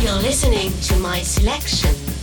You're listening to my selection.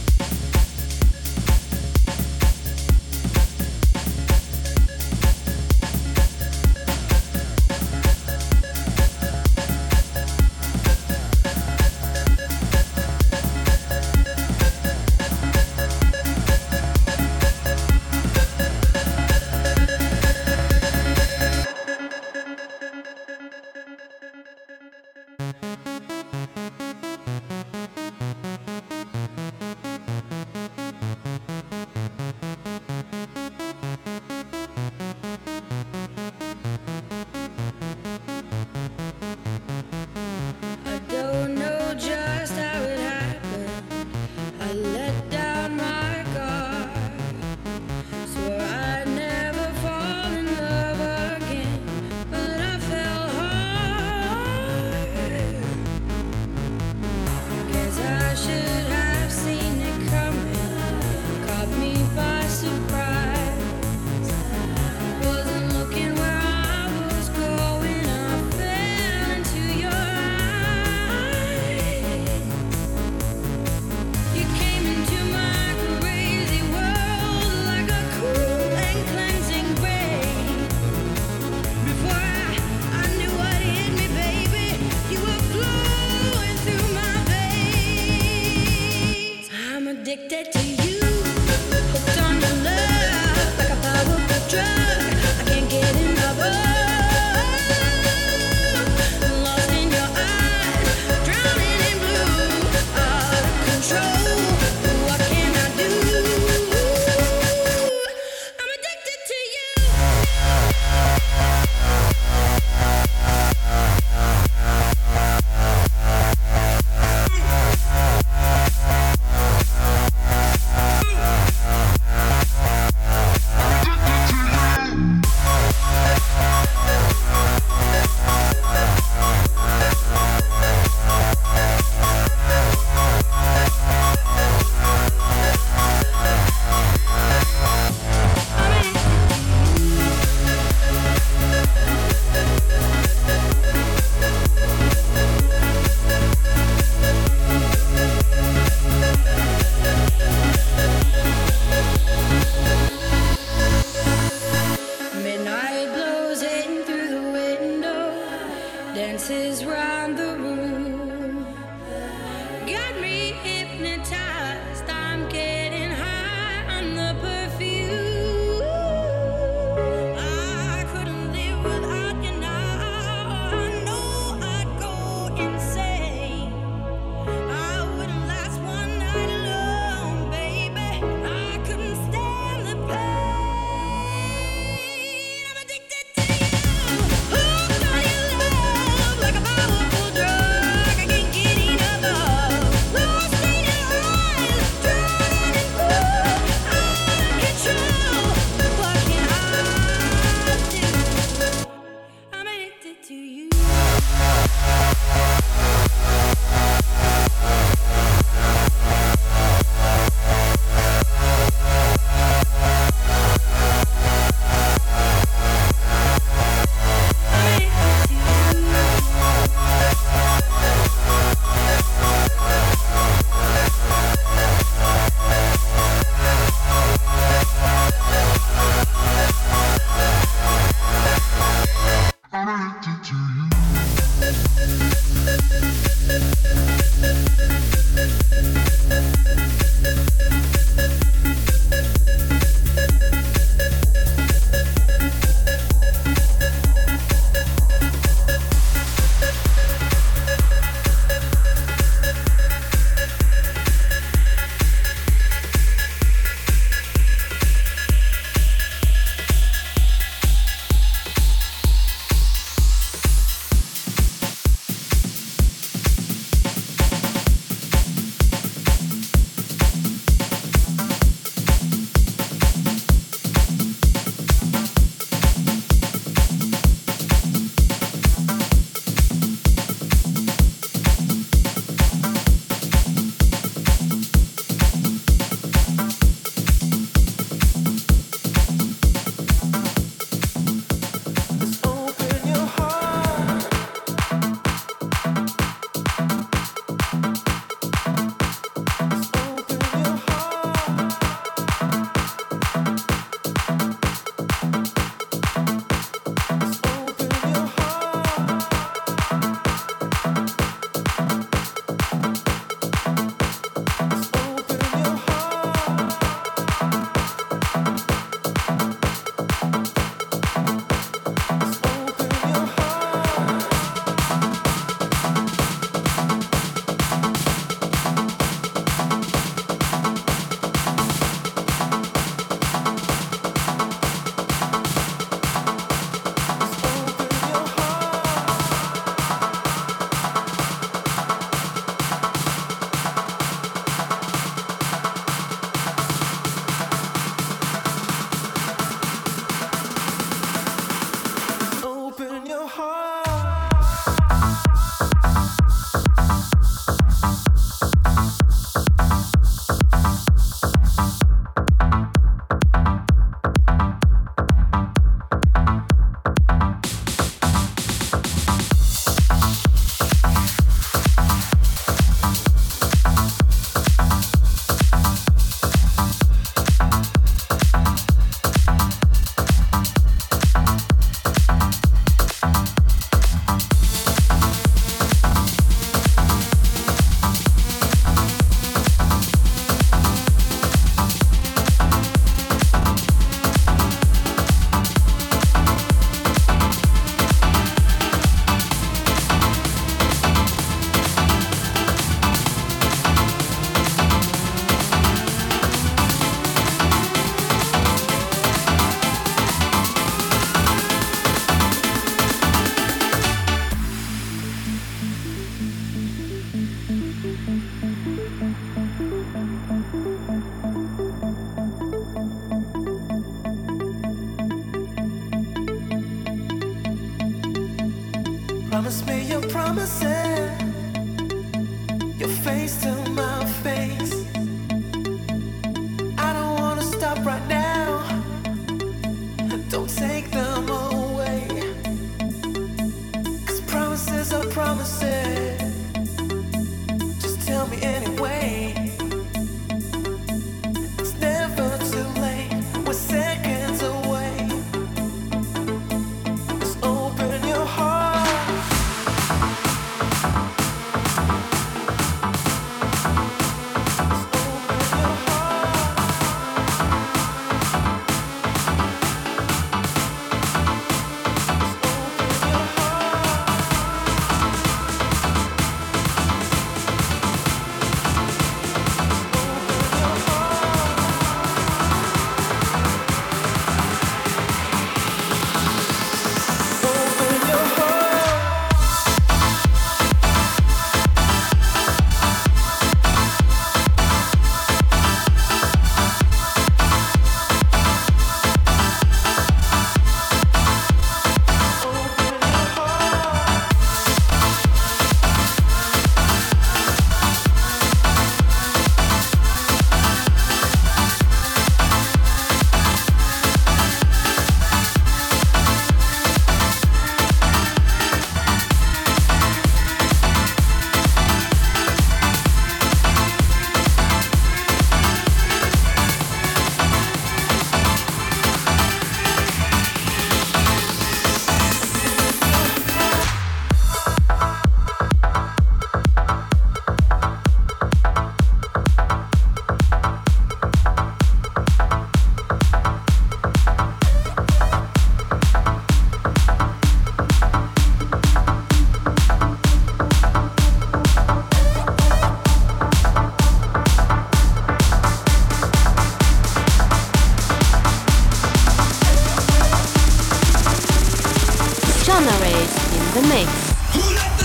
Monterey's in the mix.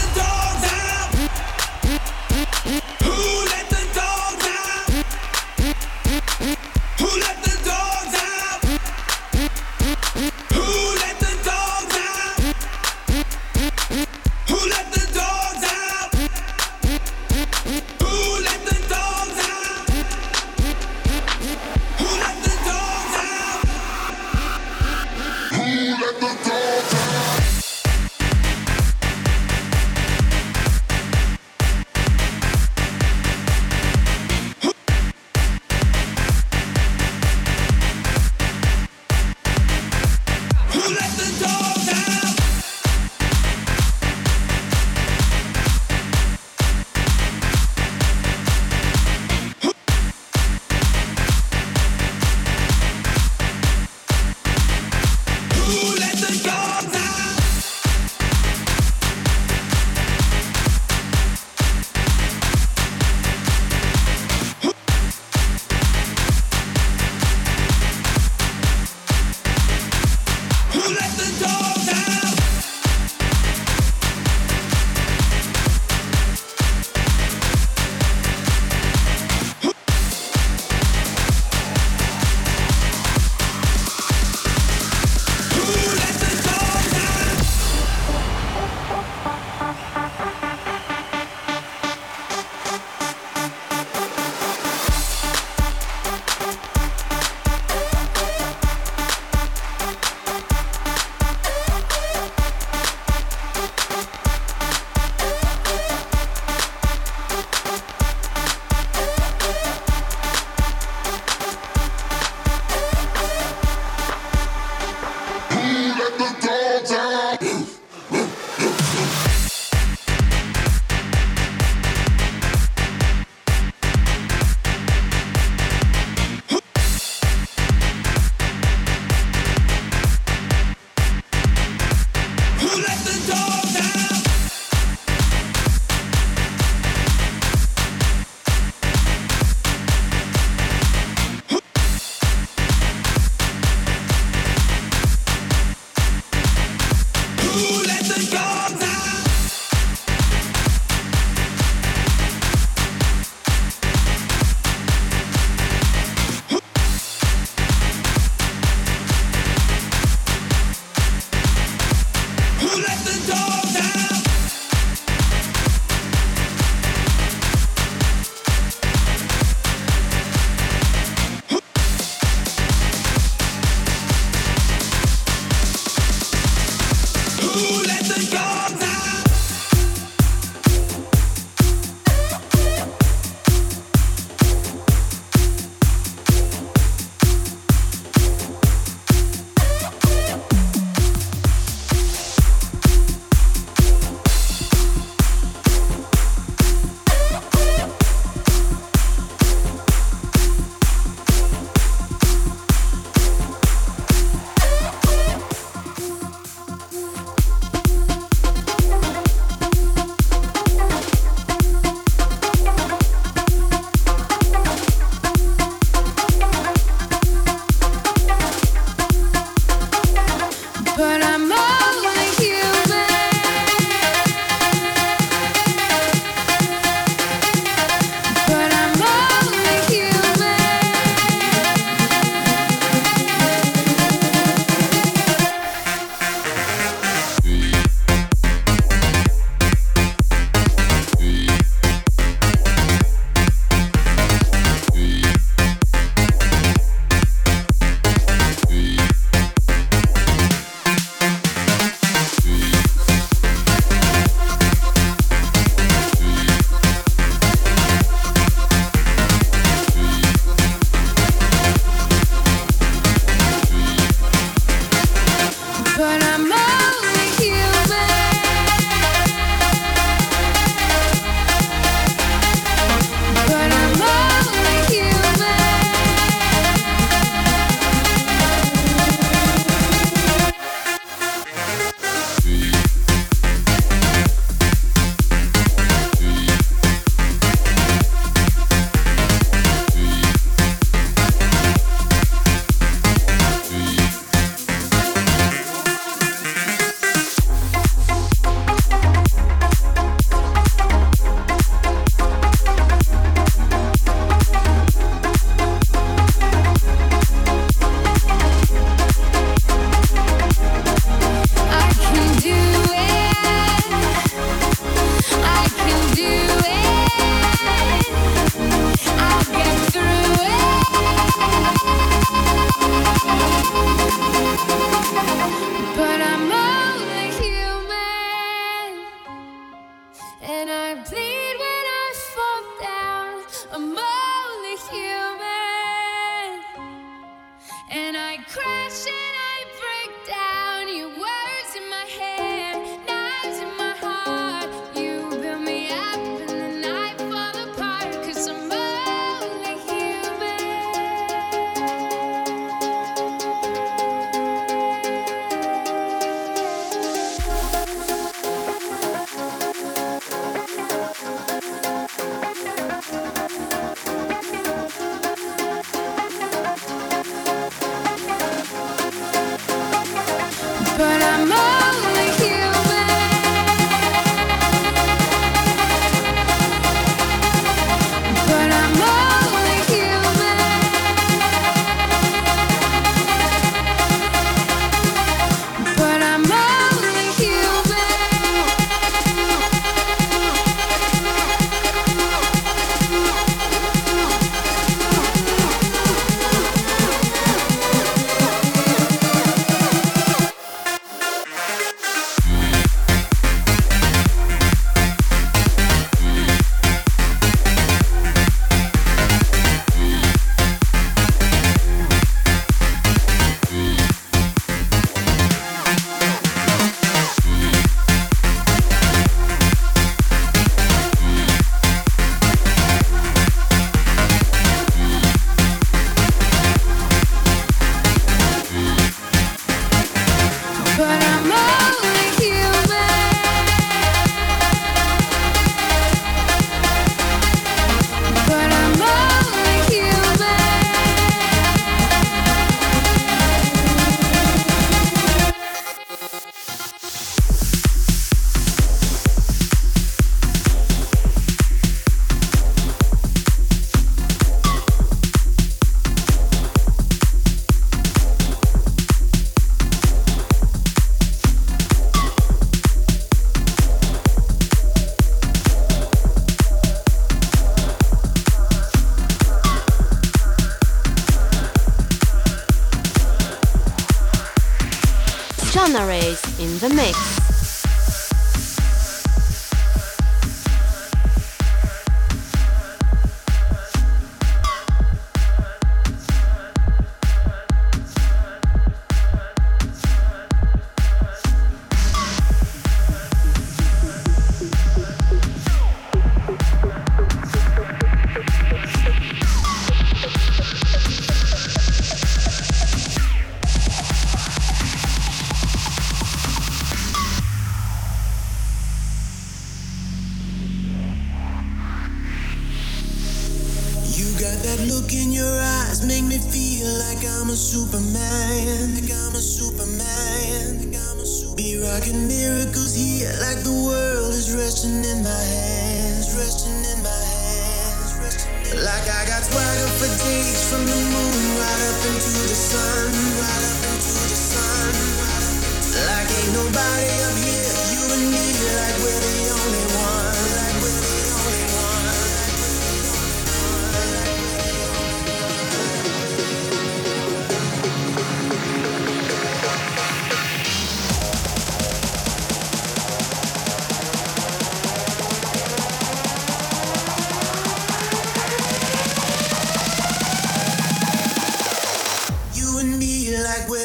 crashing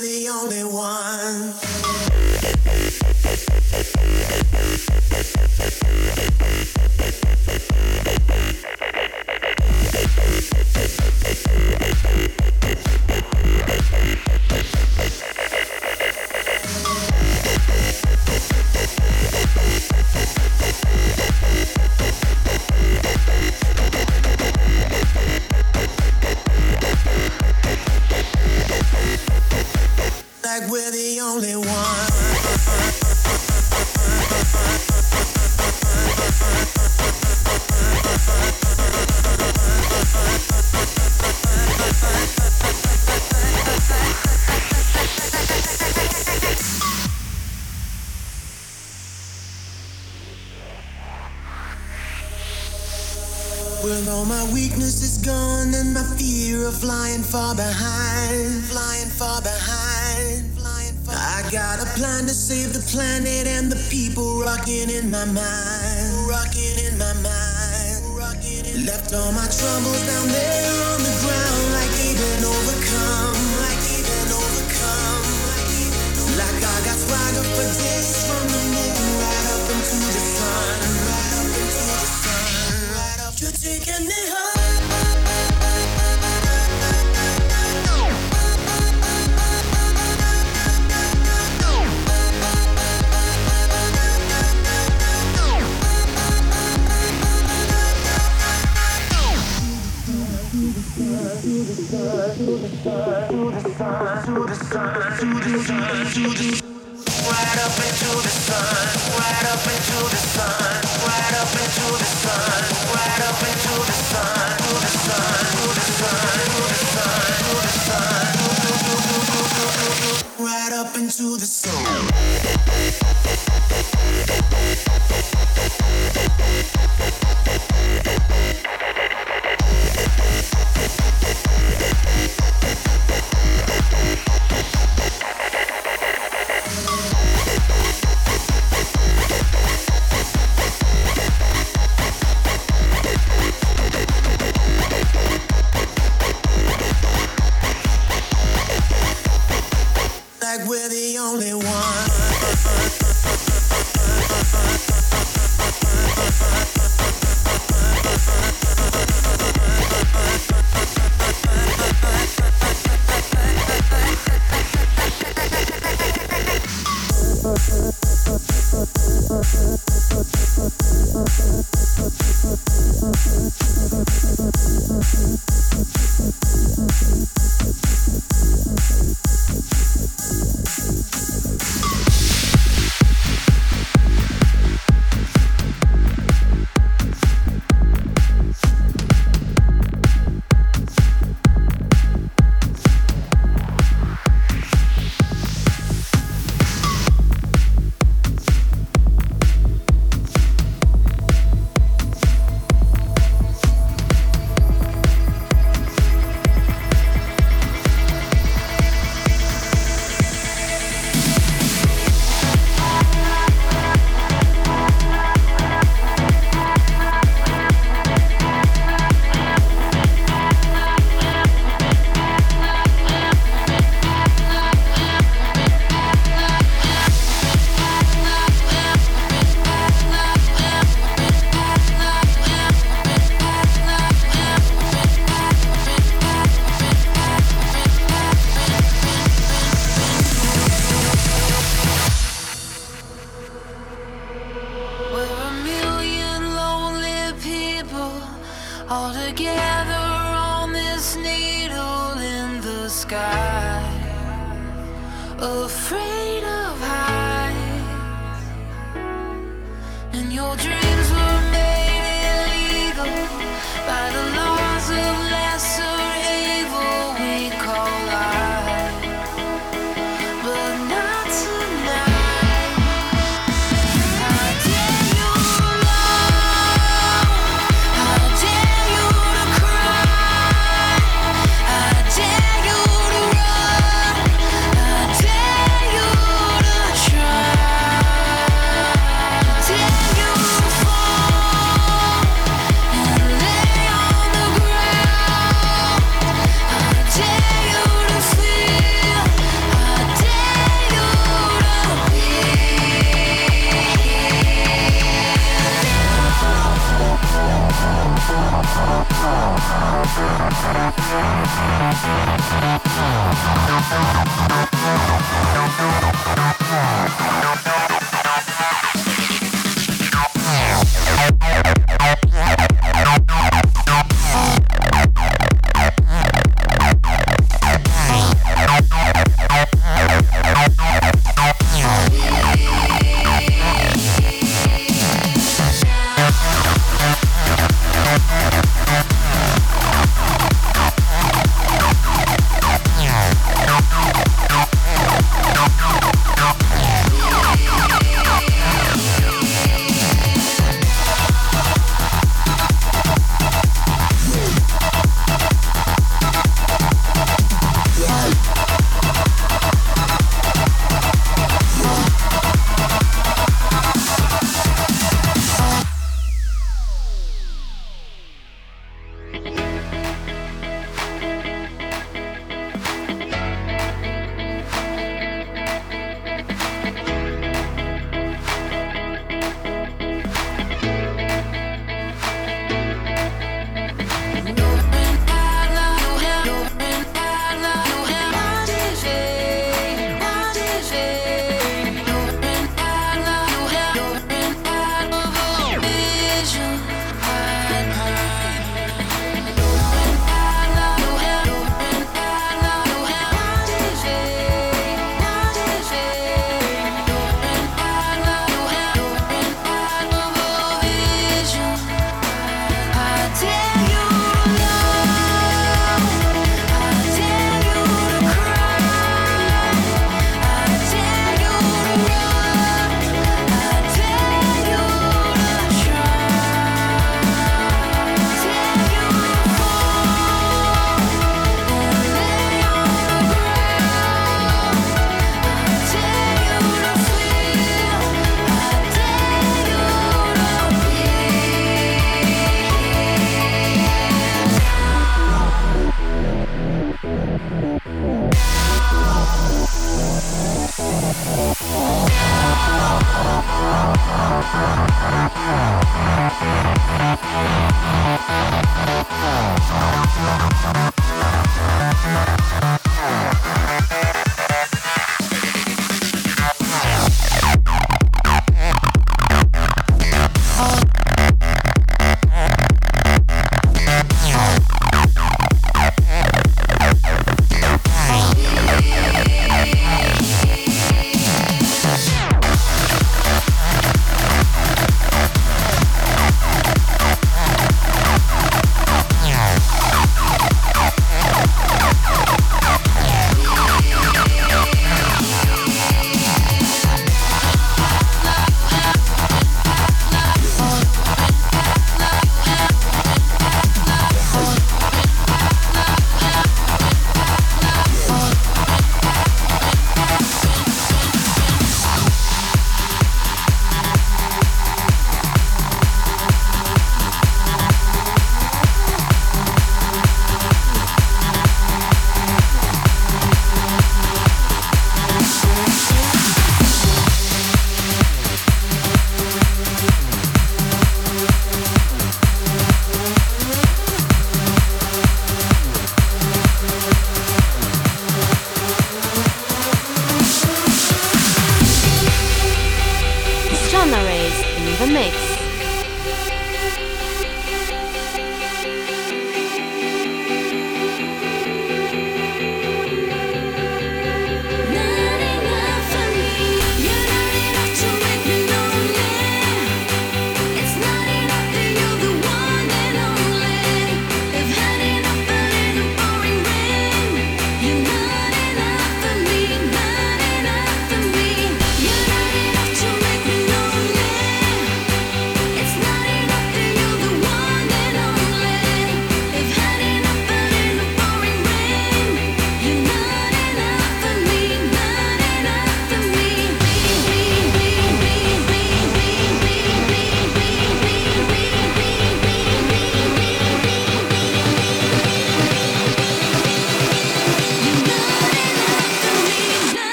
flying to the like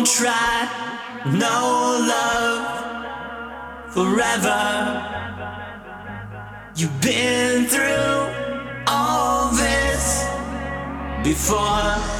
Don't try no love forever. You've been through all this before.